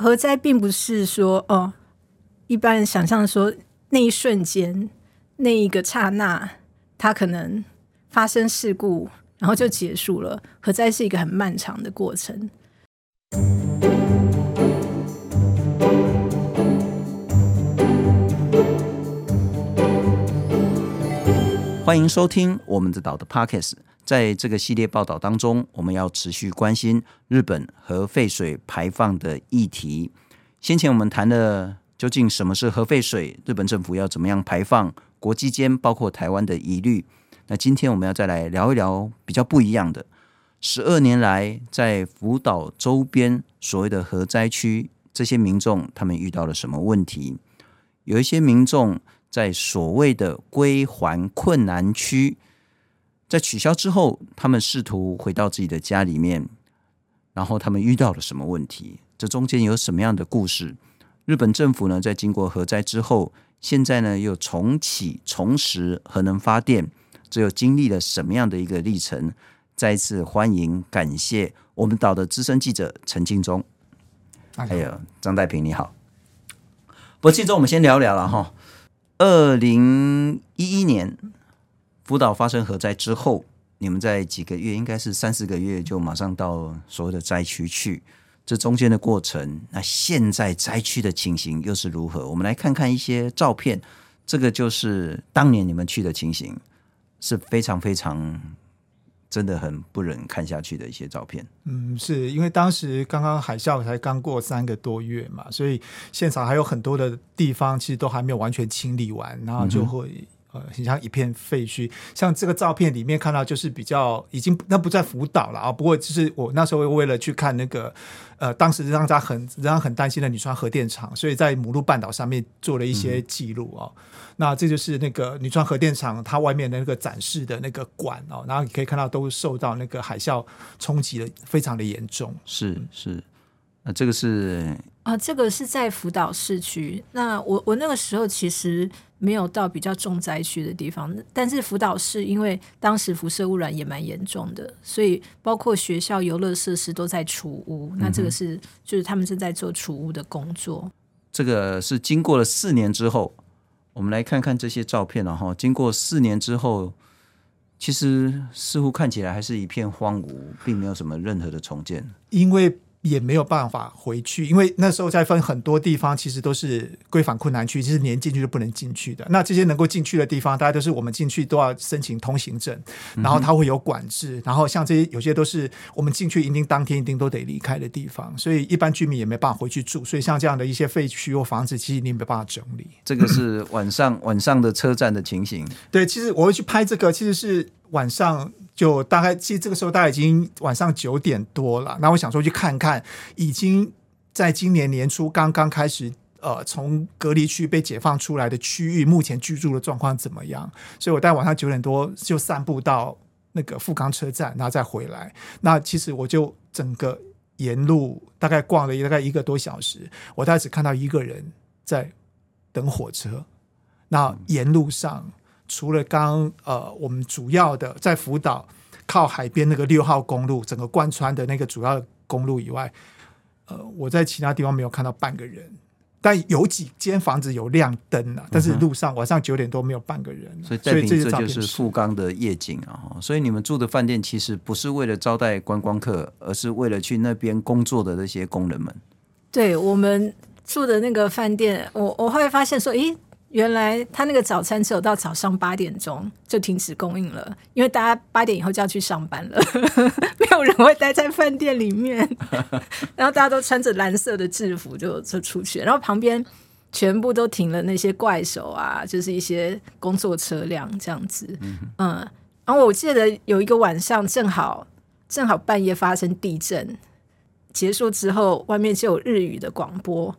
核灾并不是说哦，一般人想象说那一瞬间、那一个刹那，它可能发生事故，然后就结束了。核灾是一个很漫长的过程。欢迎收听我们的岛的 Podcast。在这个系列报道当中，我们要持续关心日本核废水排放的议题。先前我们谈了究竟什么是核废水，日本政府要怎么样排放，国际间包括台湾的疑虑。那今天我们要再来聊一聊比较不一样的。十二年来，在福岛周边所谓的核灾区，这些民众他们遇到了什么问题？有一些民众在所谓的归还困难区。在取消之后，他们试图回到自己的家里面，然后他们遇到了什么问题？这中间有什么样的故事？日本政府呢，在经过核灾之后，现在呢又重启、重拾核能发电，这又经历了什么样的一个历程？再一次欢迎、感谢我们岛的资深记者陈敬忠，还有张代平，你好。不过，敬忠，我们先聊聊了哈。二零一一年。福岛发生核灾之后，你们在几个月，应该是三四个月，就马上到所谓的灾区去。这中间的过程，那现在灾区的情形又是如何？我们来看看一些照片。这个就是当年你们去的情形，是非常非常真的很不忍看下去的一些照片。嗯，是因为当时刚刚海啸才刚过三个多月嘛，所以现场还有很多的地方其实都还没有完全清理完，然后就会。嗯呃，很像一片废墟，像这个照片里面看到，就是比较已经那不在福岛了啊。不过就是我那时候为了去看那个，呃，当时让大家很让人很担心的女川核电厂，所以在母鹿半岛上面做了一些记录啊。嗯、那这就是那个女川核电厂它外面的那个展示的那个馆哦，然后你可以看到都受到那个海啸冲击的非常的严重。是是，那这个是啊，这个是在福岛市区。那我我那个时候其实。没有到比较重灾区的地方，但是福岛市因为当时辐射污染也蛮严重的，所以包括学校游乐设施都在除污。那这个是、嗯、就是他们正在做除污的工作。这个是经过了四年之后，我们来看看这些照片了哈。经过四年之后，其实似乎看起来还是一片荒芜，并没有什么任何的重建。因为也没有办法回去，因为那时候在分很多地方，其实都是归还困难区，其实连进去都不能进去的。那这些能够进去的地方，大家都是我们进去都要申请通行证，然后它会有管制。然后像这些有些都是我们进去一定当天一定都得离开的地方，所以一般居民也没办法回去住。所以像这样的一些废墟或房子，其实你没办法整理。这个是晚上晚上的车站的情形。对，其实我会去拍这个，其实是晚上。就大概，其实这个时候大概已经晚上九点多了。那我想说去看看，已经在今年年初刚刚开始，呃，从隔离区被解放出来的区域，目前居住的状况怎么样？所以我大概晚上九点多就散步到那个富冈车站，然后再回来。那其实我就整个沿路大概逛了大概一个多小时，我大概只看到一个人在等火车。那沿路上。除了刚呃，我们主要的在福岛靠海边那个六号公路，整个贯穿的那个主要公路以外，呃，我在其他地方没有看到半个人，但有几间房子有亮灯啊，但是路上晚上九点多没有半个人。所以，所以这就是富冈的夜景啊！所以你们住的饭店其实不是为了招待观光客，而是为了去那边工作的那些工人们。对，我们住的那个饭店，我我会发现说，咦。原来他那个早餐只有到早上八点钟就停止供应了，因为大家八点以后就要去上班了，没有人会待在饭店里面。然后大家都穿着蓝色的制服就就出去，然后旁边全部都停了那些怪手啊，就是一些工作车辆这样子。嗯，然后我记得有一个晚上正好正好半夜发生地震，结束之后外面就有日语的广播。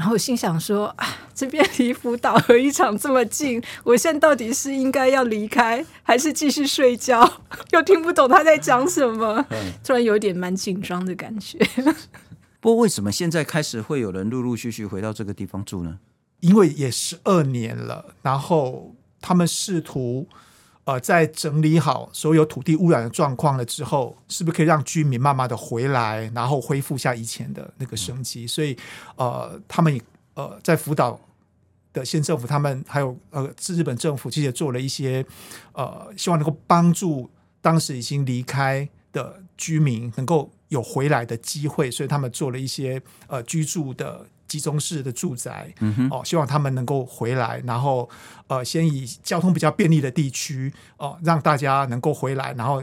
然后我心想说啊，这边离福岛和一场这么近，我现在到底是应该要离开，还是继续睡觉？又听不懂他在讲什么，突然有点蛮紧张的感觉。不过为什么现在开始会有人陆陆续续回到这个地方住呢？因为也十二年了，然后他们试图。呃，在整理好所有土地污染的状况了之后，是不是可以让居民慢慢的回来，然后恢复下以前的那个生机？所以，呃，他们呃在福岛的县政府，他们还有呃日本政府，其实也做了一些呃，希望能够帮助当时已经离开的居民能够有回来的机会，所以他们做了一些呃居住的。集中式的住宅，嗯哼，哦，希望他们能够回来，然后呃，先以交通比较便利的地区哦，让大家能够回来，然后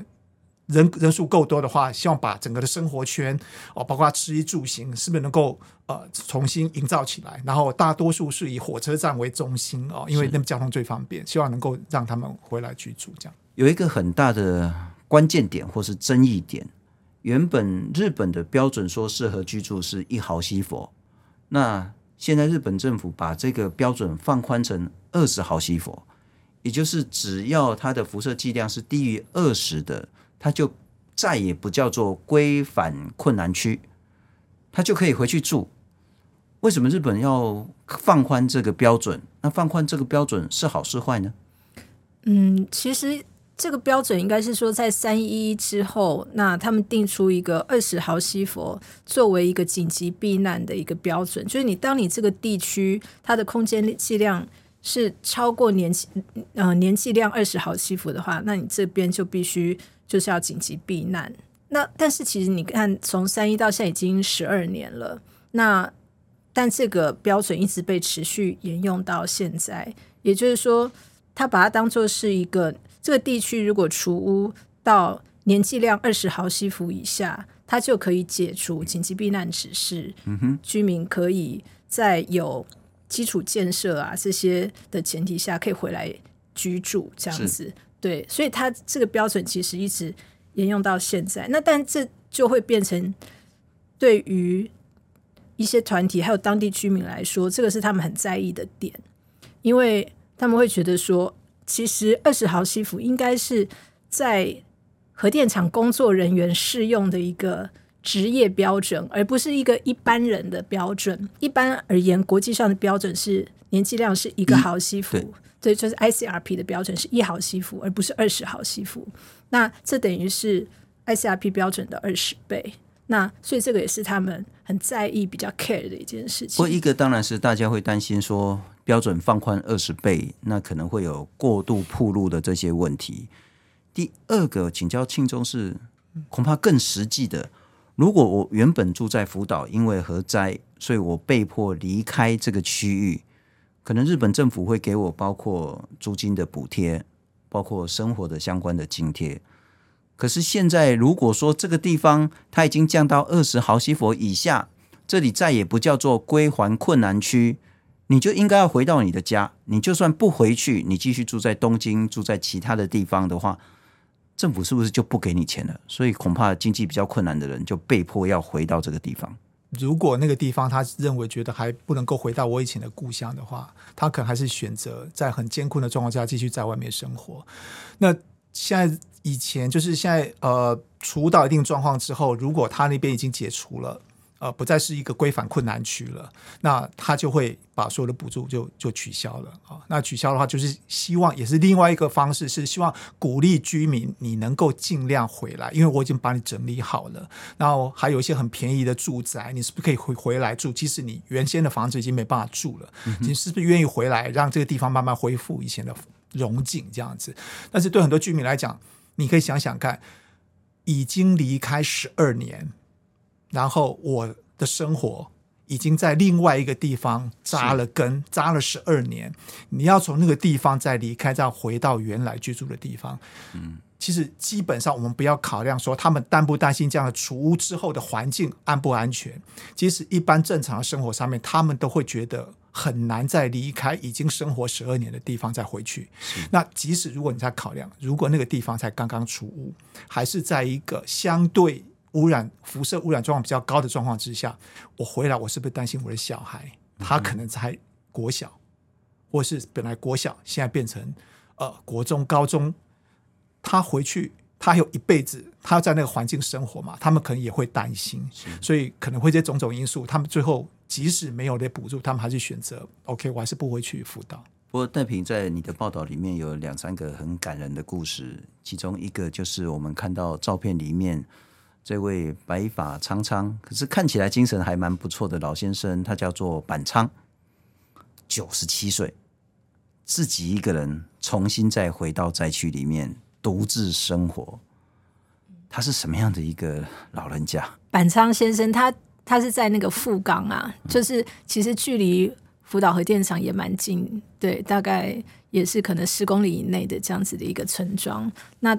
人人数够多的话，希望把整个的生活圈哦，包括吃衣住行，是不是能够呃重新营造起来？然后大多数是以火车站为中心哦，因为那边交通最方便，希望能够让他们回来居住。这样有一个很大的关键点或是争议点，原本日本的标准说适合居住是一毫西弗。那现在日本政府把这个标准放宽成二十毫西弗，也就是只要它的辐射剂量是低于二十的，它就再也不叫做规范困难区，它就可以回去住。为什么日本要放宽这个标准？那放宽这个标准是好是坏呢？嗯，其实。这个标准应该是说，在三一之后，那他们定出一个二十毫西弗作为一个紧急避难的一个标准，就是你当你这个地区它的空间剂量是超过年呃年剂量二十毫西弗的话，那你这边就必须就是要紧急避难。那但是其实你看，从三一到现在已经十二年了，那但这个标准一直被持续沿用到现在，也就是说，他把它当做是一个。这个地区如果除污到年剂量二十毫西弗以下，它就可以解除紧急避难指示。嗯哼，居民可以在有基础建设啊这些的前提下，可以回来居住这样子。对，所以它这个标准其实一直沿用到现在。那但这就会变成对于一些团体还有当地居民来说，这个是他们很在意的点，因为他们会觉得说。其实二十毫西弗应该是在核电厂工作人员适用的一个职业标准，而不是一个一般人的标准。一般而言，国际上的标准是年剂量是一个毫西弗，嗯、对，就是 ICRP 的标准是一毫西弗，而不是二十毫西弗。那这等于是 ICRP 标准的二十倍。那所以这个也是他们很在意、比较 care 的一件事情。不过一个当然是大家会担心说。标准放宽二十倍，那可能会有过度铺路的这些问题。第二个，请教庆忠是恐怕更实际的。如果我原本住在福岛，因为核灾，所以我被迫离开这个区域，可能日本政府会给我包括租金的补贴，包括生活的相关的津贴。可是现在，如果说这个地方它已经降到二十毫西弗以下，这里再也不叫做归还困难区。你就应该要回到你的家。你就算不回去，你继续住在东京，住在其他的地方的话，政府是不是就不给你钱了？所以恐怕经济比较困难的人就被迫要回到这个地方。如果那个地方他认为觉得还不能够回到我以前的故乡的话，他可能还是选择在很艰困的状况下继续在外面生活。那现在以前就是现在呃，处到一定状况之后，如果他那边已经解除了。呃，不再是一个规范困难区了，那他就会把所有的补助就就取消了啊。那取消的话，就是希望也是另外一个方式，是希望鼓励居民你能够尽量回来，因为我已经把你整理好了。然后还有一些很便宜的住宅，你是不是可以回回来住？即使你原先的房子已经没办法住了，你是不是愿意回来，让这个地方慢慢恢复以前的荣景这样子？但是对很多居民来讲，你可以想想看，已经离开十二年。然后我的生活已经在另外一个地方扎了根，扎了十二年。你要从那个地方再离开，再回到原来居住的地方。嗯，其实基本上我们不要考量说他们担不担心这样的除污之后的环境安不安全。即使一般正常的生活上面，他们都会觉得很难再离开已经生活十二年的地方再回去。那即使如果你在考量，如果那个地方才刚刚除屋，还是在一个相对。污染、辐射污染状况比较高的状况之下，我回来，我是不是担心我的小孩？他可能才国小，或是本来国小，现在变成呃国中、高中，他回去，他还有一辈子，他要在那个环境生活嘛？他们可能也会担心，所以可能会这种种因素，他们最后即使没有的补助，他们还是选择 OK，我还是不回去辅导。不过戴平在你的报道里面有两三个很感人的故事，其中一个就是我们看到照片里面这位白发苍苍，可是看起来精神还蛮不错的老先生，他叫做板仓，九十七岁，自己一个人重新再回到灾区里面独自生活。他是什么样的一个老人家？板仓先生他，他是在那个富冈啊，就是其实距离。福岛核电厂也蛮近，对，大概也是可能十公里以内的这样子的一个村庄。那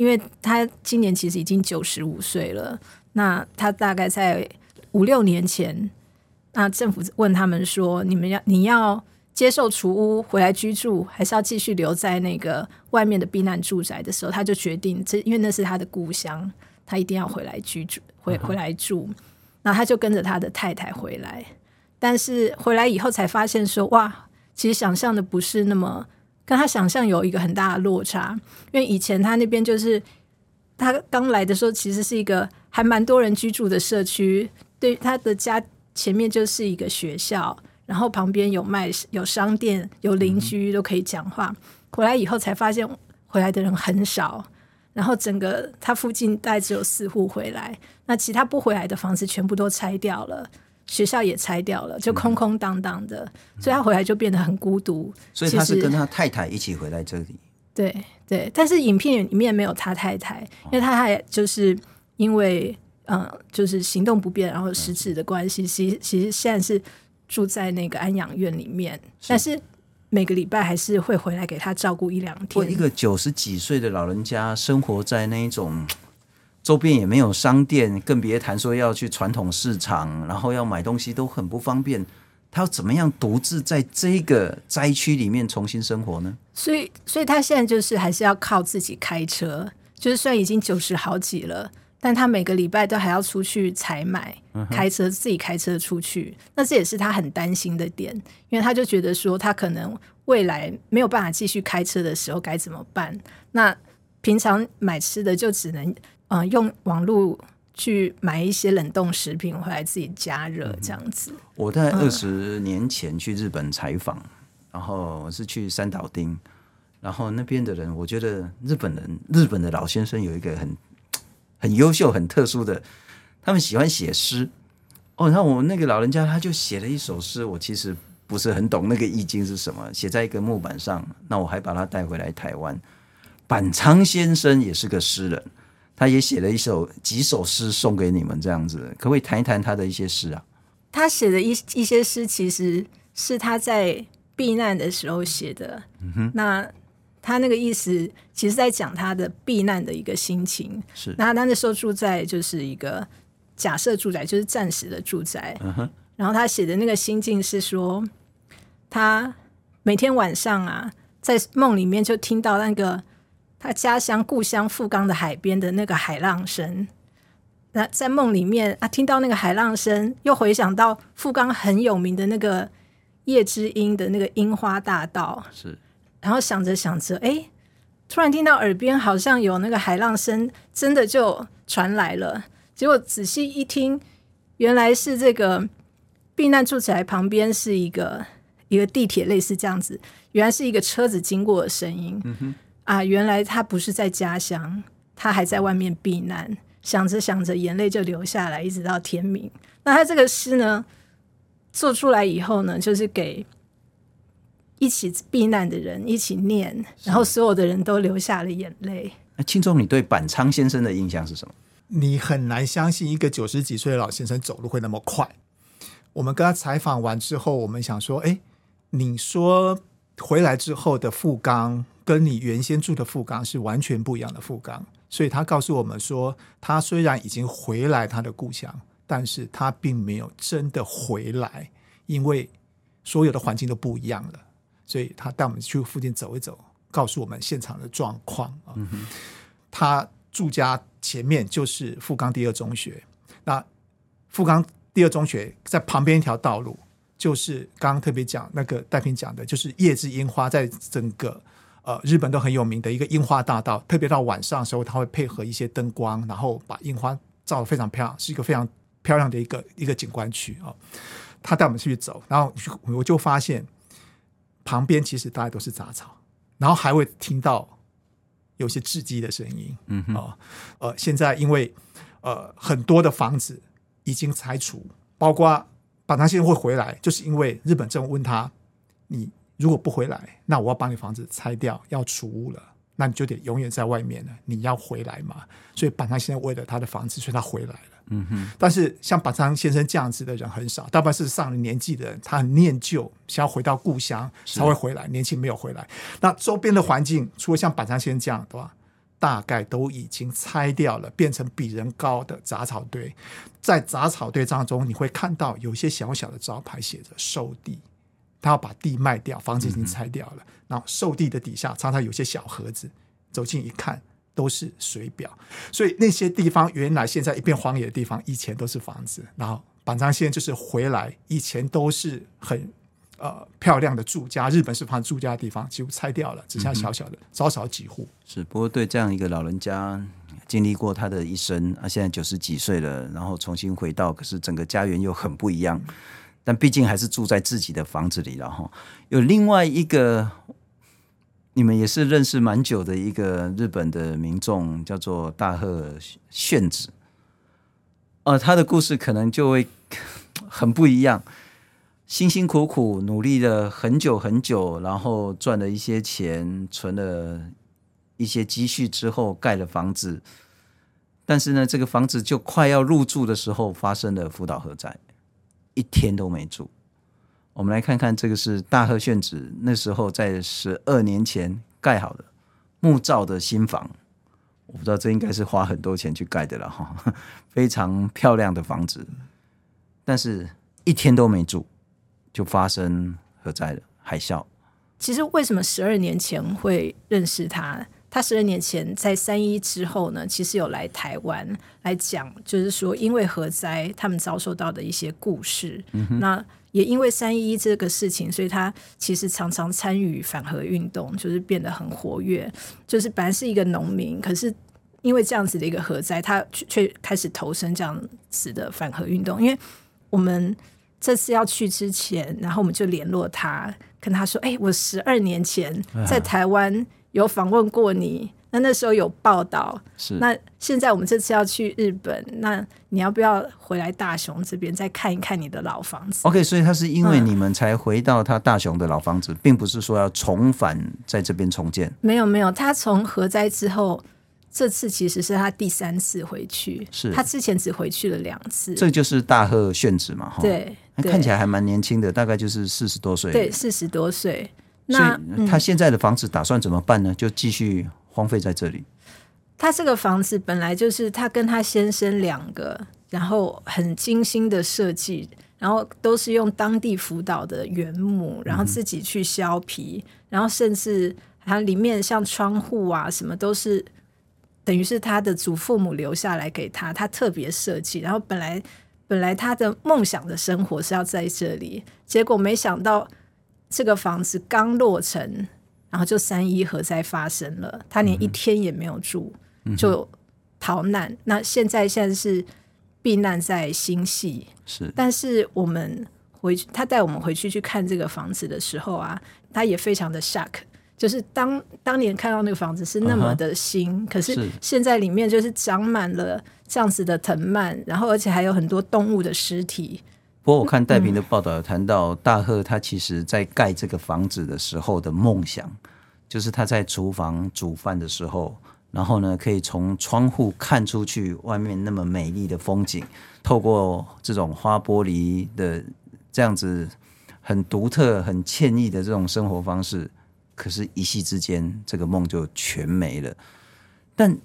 因为他今年其实已经九十五岁了，那他大概在五六年前，那政府问他们说：“你们要你要接受除屋回来居住，还是要继续留在那个外面的避难住宅？”的时候，他就决定，这因为那是他的故乡，他一定要回来居住，回回来住。那他就跟着他的太太回来。但是回来以后才发现说，哇，其实想象的不是那么跟他想象有一个很大的落差。因为以前他那边就是他刚来的时候，其实是一个还蛮多人居住的社区。对，他的家前面就是一个学校，然后旁边有卖有商店，有邻居都可以讲话。回来以后才发现，回来的人很少，然后整个他附近大概只有四户回来，那其他不回来的房子全部都拆掉了。学校也拆掉了，就空空荡荡的，嗯、所以他回来就变得很孤独。所以他是跟他太太一起回来这里。对对，但是影片里面没有他太太，因为他还就是因为嗯、呃，就是行动不便，然后食指的关系，其实其实现在是住在那个安养院里面，是但是每个礼拜还是会回来给他照顾一两天。一个九十几岁的老人家生活在那一种。周边也没有商店，更别谈说要去传统市场，然后要买东西都很不方便。他要怎么样独自在这个灾区里面重新生活呢？所以，所以他现在就是还是要靠自己开车。就是虽然已经九十好几了，但他每个礼拜都还要出去采买，开车自己开车出去。那这也是他很担心的点，因为他就觉得说，他可能未来没有办法继续开车的时候该怎么办？那平常买吃的就只能。嗯、呃，用网络去买一些冷冻食品回来自己加热，这样子。我在二十年前去日本采访，嗯、然后我是去三岛町，然后那边的人，我觉得日本人，日本的老先生有一个很很优秀、很特殊的，他们喜欢写诗。哦，然后我那个老人家他就写了一首诗，我其实不是很懂那个意境是什么，写在一个木板上。那我还把它带回来台湾。板仓先生也是个诗人。他也写了一首几首诗送给你们，这样子，可不可以谈一谈他的一些诗啊？他写的一一些诗，其实是他在避难的时候写的。嗯哼，那他那个意思，其实在讲他的避难的一个心情。是，那他那时候住在就是一个假设住宅，就是暂时的住宅。嗯哼，然后他写的那个心境是说，他每天晚上啊，在梦里面就听到那个。他家乡故乡富冈的海边的那个海浪声，那在梦里面啊，听到那个海浪声，又回想到富冈很有名的那个叶之音的那个樱花大道，是，然后想着想着，哎，突然听到耳边好像有那个海浪声，真的就传来了。结果仔细一听，原来是这个避难住宅旁边是一个一个地铁，类似这样子，原来是一个车子经过的声音。嗯哼。啊，原来他不是在家乡，他还在外面避难。想着想着，眼泪就流下来，一直到天明。那他这个诗呢，做出来以后呢，就是给一起避难的人一起念，然后所有的人都流下了眼泪。那庆忠，你对板仓先生的印象是什么？你很难相信一个九十几岁的老先生走路会那么快。我们跟他采访完之后，我们想说，哎，你说回来之后的富冈。跟你原先住的富冈是完全不一样的富冈，所以他告诉我们说，他虽然已经回来他的故乡，但是他并没有真的回来，因为所有的环境都不一样了。所以他带我们去附近走一走，告诉我们现场的状况啊。嗯、他住家前面就是富冈第二中学，那富冈第二中学在旁边一条道路，就是刚刚特别讲那个戴平讲的，就是夜之樱花在整个。呃，日本都很有名的一个樱花大道，特别到晚上的时候，它会配合一些灯光，然后把樱花照得非常漂亮，是一个非常漂亮的一个一个景观区啊。他带我们去走，然后我就发现旁边其实大概都是杂草，然后还会听到有些雉鸡的声音。嗯哼，哦，呃，现在因为呃很多的房子已经拆除，包括板仓先生会回来，就是因为日本政府问他，你如果不回来，那我要把你房子拆掉，要除屋了。那你就得永远在外面了，你要回来嘛？所以板仓先生为了他的房子，所以他回来了。嗯哼。但是像板仓先生这样子的人很少，大半是上了年纪的人，他很念旧，想要回到故乡才会回来。年轻没有回来。那周边的环境，除了像板仓先生这样的话，大概都已经拆掉了，变成比人高的杂草堆。在杂草堆当中，你会看到有些小小的招牌，写着售地。他要把地卖掉，房子已经拆掉了。然后售地的底下常常有些小盒子，走近一看都是水表。所以那些地方原来现在一片荒野的地方，以前都是房子。然后板仓先生就是回来，以前都是很呃漂亮的住家，日本式房住家的地方，几乎拆掉了，只剩小小的，少少几户。是，不过对这样一个老人家，经历过他的一生啊，现在九十几岁了，然后重新回到，可是整个家园又很不一样。但毕竟还是住在自己的房子里了哈。有另外一个，你们也是认识蛮久的一个日本的民众，叫做大贺炫子。呃，他的故事可能就会很不一样。辛辛苦苦努力了很久很久，然后赚了一些钱，存了一些积蓄之后，盖了房子。但是呢，这个房子就快要入住的时候，发生了福岛核灾。一天都没住。我们来看看，这个是大贺炫子那时候在十二年前盖好的木造的新房。我不知道这应该是花很多钱去盖的了哈，非常漂亮的房子。但是一天都没住，就发生核灾了，海啸。其实为什么十二年前会认识他？他十二年前在三一之后呢，其实有来台湾来讲，就是说因为核灾，他们遭受到的一些故事。嗯、那也因为三一这个事情，所以他其实常常参与反核运动，就是变得很活跃。就是本来是一个农民，可是因为这样子的一个核灾，他却开始投身这样子的反核运动。因为我们这次要去之前，然后我们就联络他，跟他说：“哎，我十二年前在台湾。”有访问过你，那那时候有报道。是，那现在我们这次要去日本，那你要不要回来大雄这边再看一看你的老房子？OK，所以他是因为你们才回到他大雄的老房子，嗯、并不是说要重返在这边重建。没有没有，他从核灾之后，这次其实是他第三次回去。是他之前只回去了两次。这就是大贺炫子嘛？哈，对，看起来还蛮年轻的，大概就是四十多岁。对，四十多岁。那他现在的房子打算怎么办呢？就继续荒废在这里。他这个房子本来就是他跟他先生两个，然后很精心的设计，然后都是用当地福岛的原木，然后自己去削皮，嗯、然后甚至它里面像窗户啊什么都是，等于是他的祖父母留下来给他，他特别设计。然后本来本来他的梦想的生活是要在这里，结果没想到。这个房子刚落成，然后就三一核灾发生了，他连一天也没有住，嗯、就逃难。那现在现在是避难在新系，是。但是我们回去，他带我们回去去看这个房子的时候啊，他也非常的 shock，就是当当年看到那个房子是那么的新，uh 可是现在里面就是长满了这样子的藤蔓，然后而且还有很多动物的尸体。不过我看戴平的报道有谈到，大贺他其实在盖这个房子的时候的梦想，就是他在厨房煮饭的时候，然后呢可以从窗户看出去外面那么美丽的风景，透过这种花玻璃的这样子很独特、很惬意的这种生活方式，可是，一夕之间这个梦就全没了。但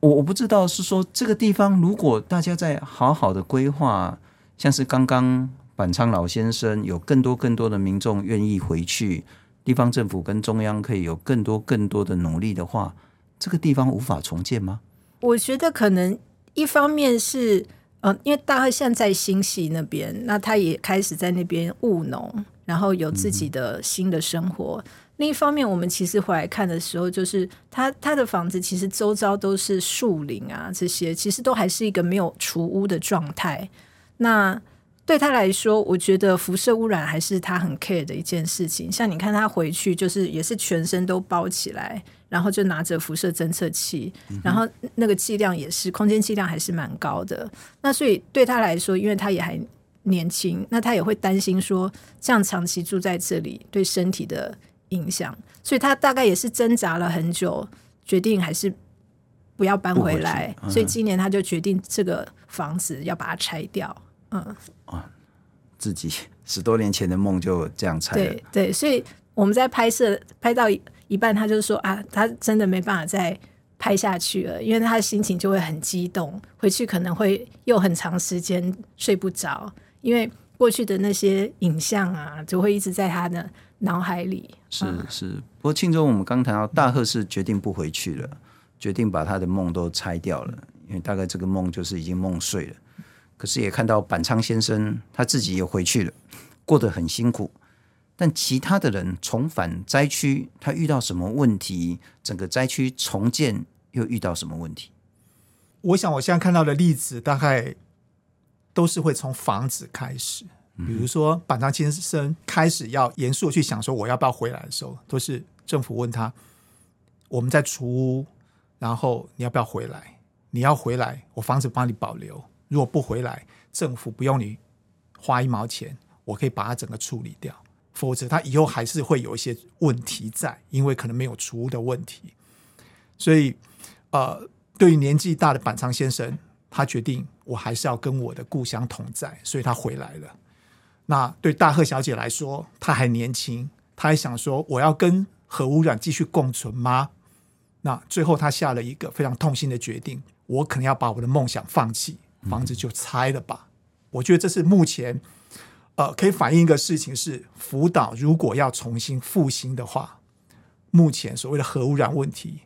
我我不知道是说这个地方，如果大家在好好的规划。像是刚刚板仓老先生，有更多更多的民众愿意回去，地方政府跟中央可以有更多更多的努力的话，这个地方无法重建吗？我觉得可能一方面是，呃，因为大贺现在在新系那边，那他也开始在那边务农，然后有自己的新的生活。另一方面，我们其实回来看的时候，就是他他的房子其实周遭都是树林啊，这些其实都还是一个没有除污的状态。那对他来说，我觉得辐射污染还是他很 care 的一件事情。像你看他回去，就是也是全身都包起来，然后就拿着辐射侦测器，然后那个剂量也是空间剂量还是蛮高的。那所以对他来说，因为他也还年轻，那他也会担心说，这样长期住在这里对身体的影响，所以他大概也是挣扎了很久，决定还是不要搬回来。嗯、所以今年他就决定这个房子要把它拆掉。嗯，啊，自己十多年前的梦就这样拆了。对对，所以我们在拍摄拍到一半，他就说啊，他真的没办法再拍下去了，因为他的心情就会很激动，回去可能会又很长时间睡不着，因为过去的那些影像啊，就会一直在他的脑海里。是是，不过庆忠，我们刚谈到大贺是决定不回去了，决定把他的梦都拆掉了，因为大概这个梦就是已经梦碎了。可是也看到板仓先生他自己也回去了，过得很辛苦。但其他的人重返灾区，他遇到什么问题？整个灾区重建又遇到什么问题？我想我现在看到的例子，大概都是会从房子开始。比如说板仓先生开始要严肃去想说我要不要回来的时候，都是政府问他：我们在除屋，然后你要不要回来？你要回来，我房子帮你保留。如果不回来，政府不用你花一毛钱，我可以把它整个处理掉。否则，他以后还是会有一些问题在，因为可能没有除污的问题。所以，呃，对于年纪大的板仓先生，他决定我还是要跟我的故乡同在，所以他回来了。那对大贺小姐来说，她还年轻，她还想说我要跟核污染继续共存吗？那最后，她下了一个非常痛心的决定：我可能要把我的梦想放弃。房子就拆了吧，我觉得这是目前，呃，可以反映一个事情是，福岛如果要重新复兴的话，目前所谓的核污染问题，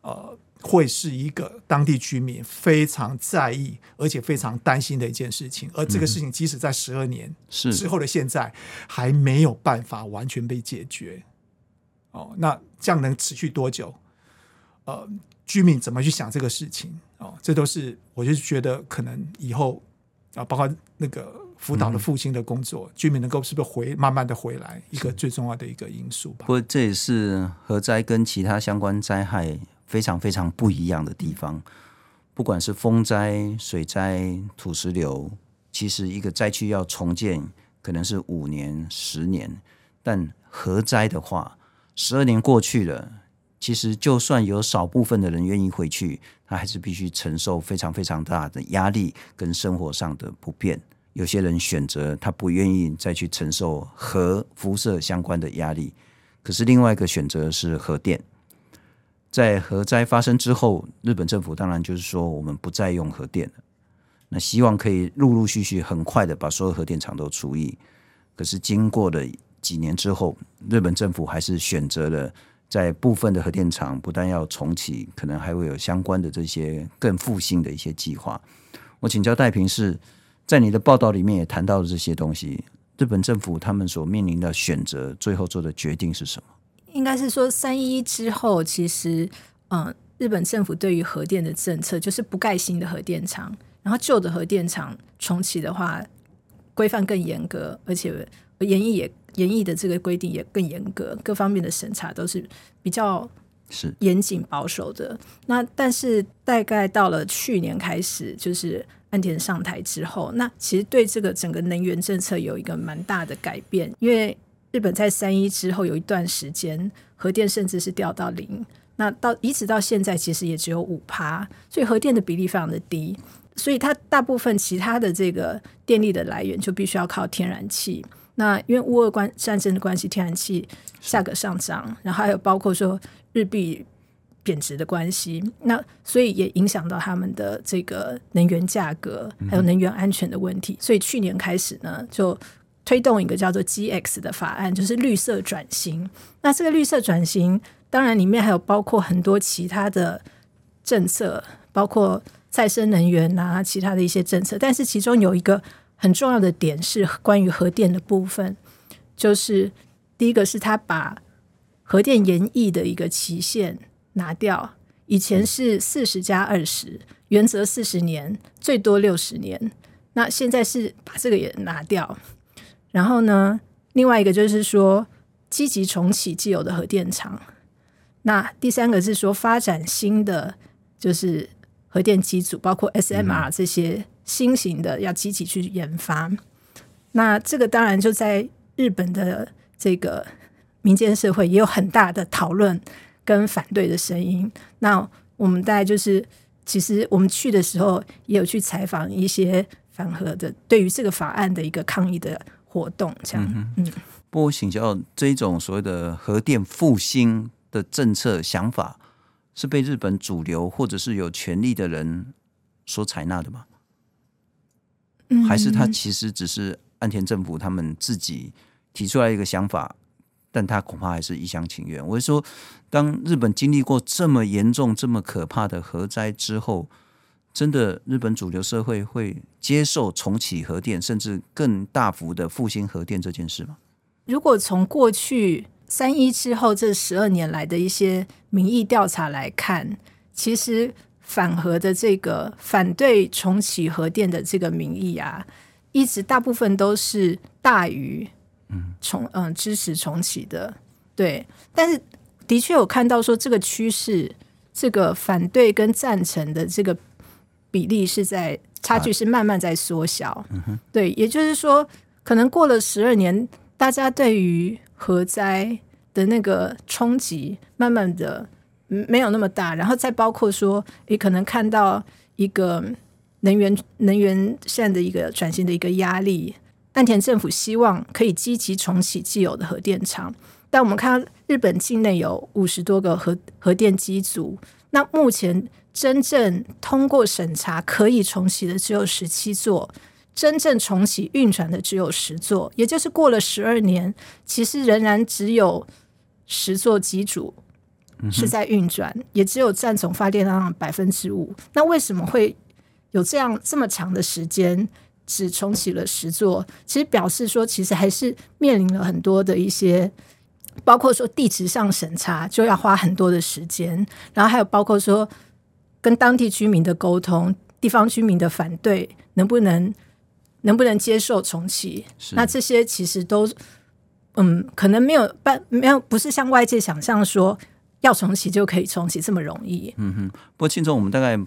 呃，会是一个当地居民非常在意而且非常担心的一件事情。而这个事情，即使在十二年之后的现在，还没有办法完全被解决。哦，那这样能持续多久？呃。居民怎么去想这个事情？哦，这都是我就觉得可能以后啊，包括那个辅导的复兴的工作，嗯、居民能够是不是回慢慢的回来，一个最重要的一个因素吧。不过这也是核灾跟其他相关灾害非常非常不一样的地方。不管是风灾、水灾、土石流，其实一个灾区要重建可能是五年、十年，但核灾的话，十二年过去了。其实，就算有少部分的人愿意回去，他还是必须承受非常非常大的压力跟生活上的不便。有些人选择他不愿意再去承受核辐射相关的压力，可是另外一个选择是核电。在核灾发生之后，日本政府当然就是说我们不再用核电了，那希望可以陆陆续续很快的把所有核电厂都除役。可是经过了几年之后，日本政府还是选择了。在部分的核电厂不但要重启，可能还会有相关的这些更复兴的一些计划。我请教戴平是，在你的报道里面也谈到了这些东西。日本政府他们所面临的选择，最后做的决定是什么？应该是说三一之后，其实嗯，日本政府对于核电的政策就是不盖新的核电厂，然后旧的核电厂重启的话，规范更严格，而且研议也。演绎的这个规定也更严格，各方面的审查都是比较是严谨保守的。那但是大概到了去年开始，就是岸田上台之后，那其实对这个整个能源政策有一个蛮大的改变。因为日本在三一之后有一段时间核电甚至是掉到零，那到一直到现在其实也只有五趴，所以核电的比例非常的低，所以它大部分其他的这个电力的来源就必须要靠天然气。那因为乌俄关战争的关系，天然气价格上涨，然后还有包括说日币贬值的关系，那所以也影响到他们的这个能源价格，还有能源安全的问题。所以去年开始呢，就推动一个叫做 GX 的法案，就是绿色转型。那这个绿色转型，当然里面还有包括很多其他的政策，包括再生能源啊，其他的一些政策，但是其中有一个。很重要的点是关于核电的部分，就是第一个是他把核电延役的一个期限拿掉，以前是四十加二十，原则四十年，最多六十年。那现在是把这个也拿掉，然后呢，另外一个就是说积极重启既有的核电厂。那第三个是说发展新的就是核电机组，包括 SMR 这些新型的要积极去研发。嗯、那这个当然就在日本的这个民间社会也有很大的讨论跟反对的声音。那我们大概就是，其实我们去的时候也有去采访一些反核的，对于这个法案的一个抗议的活动，这样。嗯，嗯，不过请教这种所谓的核电复兴。的政策想法是被日本主流或者是有权力的人所采纳的吗？嗯，还是他其实只是岸田政府他们自己提出来一个想法，但他恐怕还是一厢情愿。我是说，当日本经历过这么严重、这么可怕的核灾之后，真的日本主流社会会接受重启核电，甚至更大幅的复兴核电这件事吗？如果从过去。三一之后这十二年来的一些民意调查来看，其实反核的这个反对重启核电的这个民意啊，一直大部分都是大于嗯重嗯、呃、支持重启的。对，但是的确有看到说这个趋势，这个反对跟赞成的这个比例是在差距是慢慢在缩小。对，也就是说，可能过了十二年，大家对于核灾的那个冲击，慢慢的没有那么大，然后再包括说，也可能看到一个能源能源现在的一个转型的一个压力。岸田政府希望可以积极重启既有的核电厂，但我们看到日本境内有五十多个核核电机组，那目前真正通过审查可以重启的只有十七座。真正重启运转的只有十座，也就是过了十二年，其实仍然只有十座机组是在运转，嗯、也只有占总发电量百分之五。那为什么会有这样这么长的时间只重启了十座？其实表示说，其实还是面临了很多的一些，包括说地质上审查就要花很多的时间，然后还有包括说跟当地居民的沟通，地方居民的反对能不能？能不能接受重启？那这些其实都，嗯，可能没有办，没有不是像外界想象说要重启就可以重启这么容易。嗯哼，不过庆忠，我们大概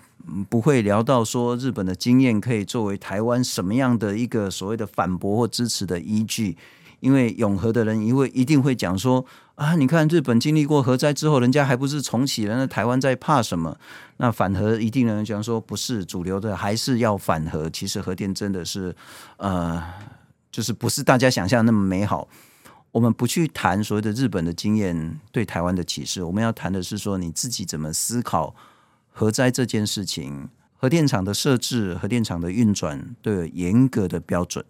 不会聊到说日本的经验可以作为台湾什么样的一个所谓的反驳或支持的依据。因为永和的人，因为一定会讲说啊，你看日本经历过核灾之后，人家还不是重启了？那台湾在怕什么？那反核一定人讲说不是主流的，还是要反核。其实核电真的是，呃，就是不是大家想象那么美好。我们不去谈所谓的日本的经验对台湾的启示，我们要谈的是说你自己怎么思考核灾这件事情。核电厂的设置、核电厂的运转都有严格的标准。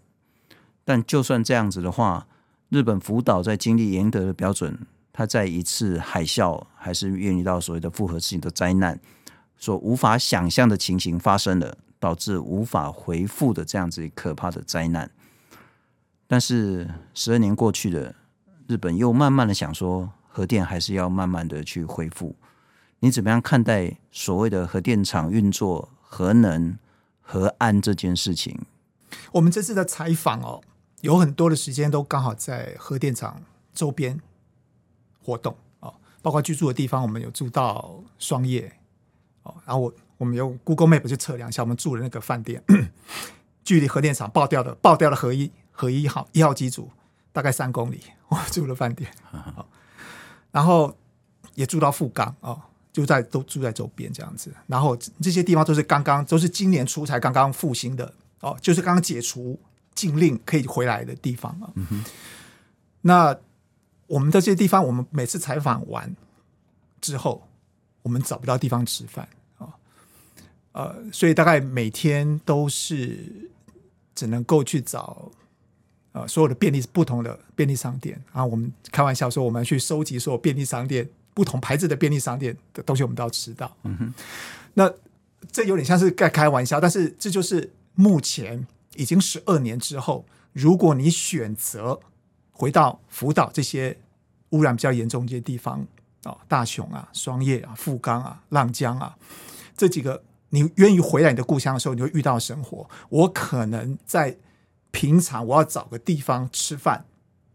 但就算这样子的话，日本福岛在经历严格的标准，它在一次海啸还是面临到所谓的复合性的灾难，所无法想象的情形发生了，导致无法回复的这样子可怕的灾难。但是十二年过去了，日本又慢慢的想说，核电还是要慢慢的去恢复。你怎么样看待所谓的核电厂运作、核能、核安这件事情？我们这次的采访哦。有很多的时间都刚好在核电厂周边活动啊，包括居住的地方，我们有住到双叶哦，然后我我们用 Google Map 去测量一下，我们住的那个饭店，距离核电厂爆掉的爆掉的核一核一号一号机组大概三公里，我住的饭店，然后也住到富冈哦，就在都住在周边这样子，然后这些地方都是刚刚都是今年初才刚刚复兴的哦，就是刚刚解除。禁令可以回来的地方啊，嗯、那我们的这些地方，我们每次采访完之后，我们找不到地方吃饭啊，呃，所以大概每天都是只能够去找呃所有的便利不同的便利商店啊。我们开玩笑说，我们去收集所有便利商店不同牌子的便利商店的东西，我们都要吃到。嗯哼，那这有点像是在开玩笑，但是这就是目前。已经十二年之后，如果你选择回到福岛这些污染比较严重这些地方啊，大雄啊、双叶啊、富冈啊、浪江啊这几个你愿意回来你的故乡的时候，你会遇到生活。我可能在平常我要找个地方吃饭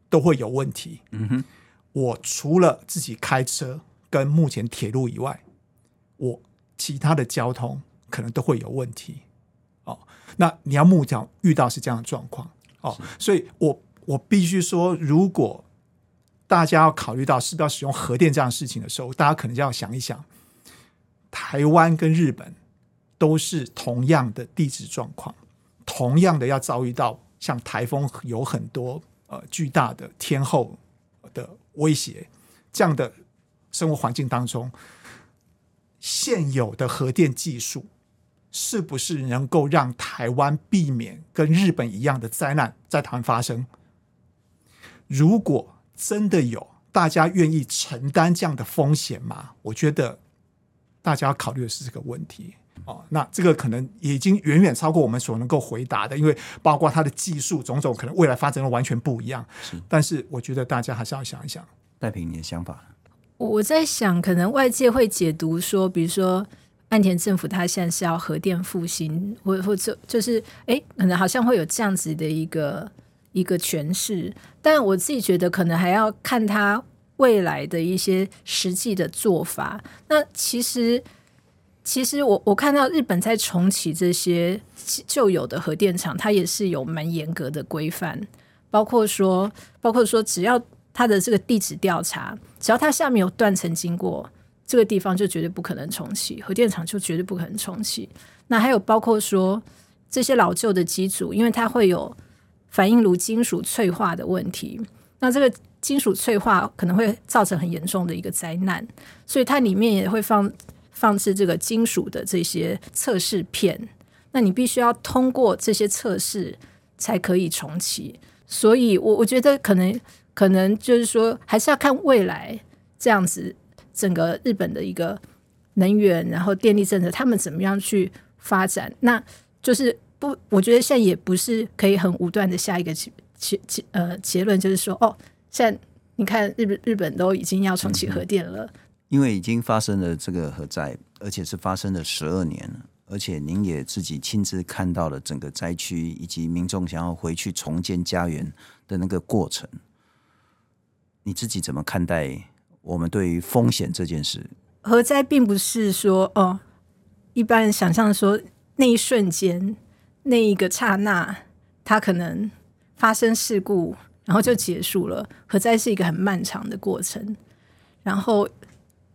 都会有问题。嗯哼，我除了自己开车跟目前铁路以外，我其他的交通可能都会有问题。哦，那你要目前遇到是这样的状况哦，所以我我必须说，如果大家要考虑到是不是要使用核电这样的事情的时候，大家可能就要想一想，台湾跟日本都是同样的地质状况，同样的要遭遇到像台风有很多呃巨大的天候的威胁，这样的生活环境当中，现有的核电技术是不是能够让台湾避免跟日本一样的灾难在台湾发生？如果真的有大家愿意承担这样的风险吗？我觉得大家要考虑的是这个问题哦。那这个可能已经远远超过我们所能够回答的，因为包括它的技术种种，可能未来发展的完全不一样。是，但是我觉得大家还是要想一想。戴平，你的想法？我在想，可能外界会解读说，比如说岸田政府他现在是要核电复兴，或或者就是哎，可能好像会有这样子的一个。一个诠释，但我自己觉得可能还要看他未来的一些实际的做法。那其实，其实我我看到日本在重启这些旧有的核电厂，它也是有蛮严格的规范，包括说，包括说，只要它的这个地质调查，只要它下面有断层经过这个地方，就绝对不可能重启核电厂，就绝对不可能重启。那还有包括说这些老旧的机组，因为它会有。反应炉金属脆化的问题，那这个金属脆化可能会造成很严重的一个灾难，所以它里面也会放放置这个金属的这些测试片，那你必须要通过这些测试才可以重启。所以我我觉得可能可能就是说，还是要看未来这样子整个日本的一个能源然后电力政策，他们怎么样去发展，那就是。不，我觉得现在也不是可以很武断的下一个结结结呃结论，就是说哦，现在你看日本日本都已经要重启核电了，因为已经发生了这个核灾，而且是发生了十二年了，而且您也自己亲自看到了整个灾区以及民众想要回去重建家园的那个过程，你自己怎么看待我们对于风险这件事？核灾并不是说哦，一般人想象说那一瞬间。那一个刹那，它可能发生事故，然后就结束了。核灾是一个很漫长的过程，然后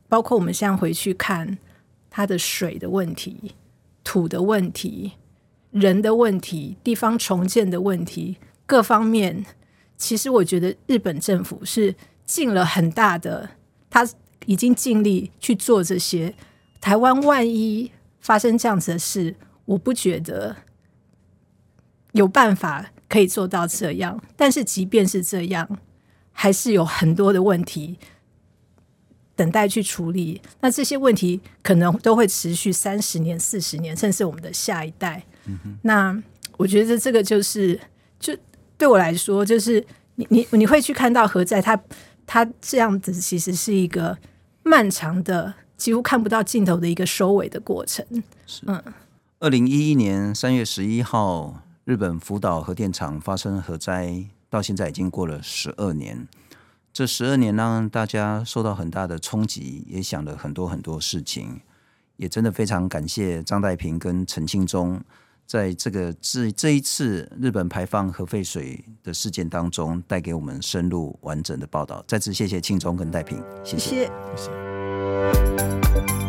包括我们现在回去看它的水的问题、土的问题、人的问题、地方重建的问题，各方面，其实我觉得日本政府是尽了很大的，他已经尽力去做这些。台湾万一发生这样子的事，我不觉得。有办法可以做到这样，但是即便是这样，还是有很多的问题等待去处理。那这些问题可能都会持续三十年、四十年，甚至我们的下一代。那我觉得这个就是，就对我来说，就是你你你会去看到何在他它这样子其实是一个漫长的、几乎看不到尽头的一个收尾的过程。是，嗯，二零一一年三月十一号。日本福岛核电厂发生核灾，到现在已经过了十二年。这十二年让大家受到很大的冲击，也想了很多很多事情。也真的非常感谢张代平跟陈庆忠，在这个这这一次日本排放核废水的事件当中，带给我们深入完整的报道。再次谢谢庆忠跟戴平，谢谢。谢谢谢谢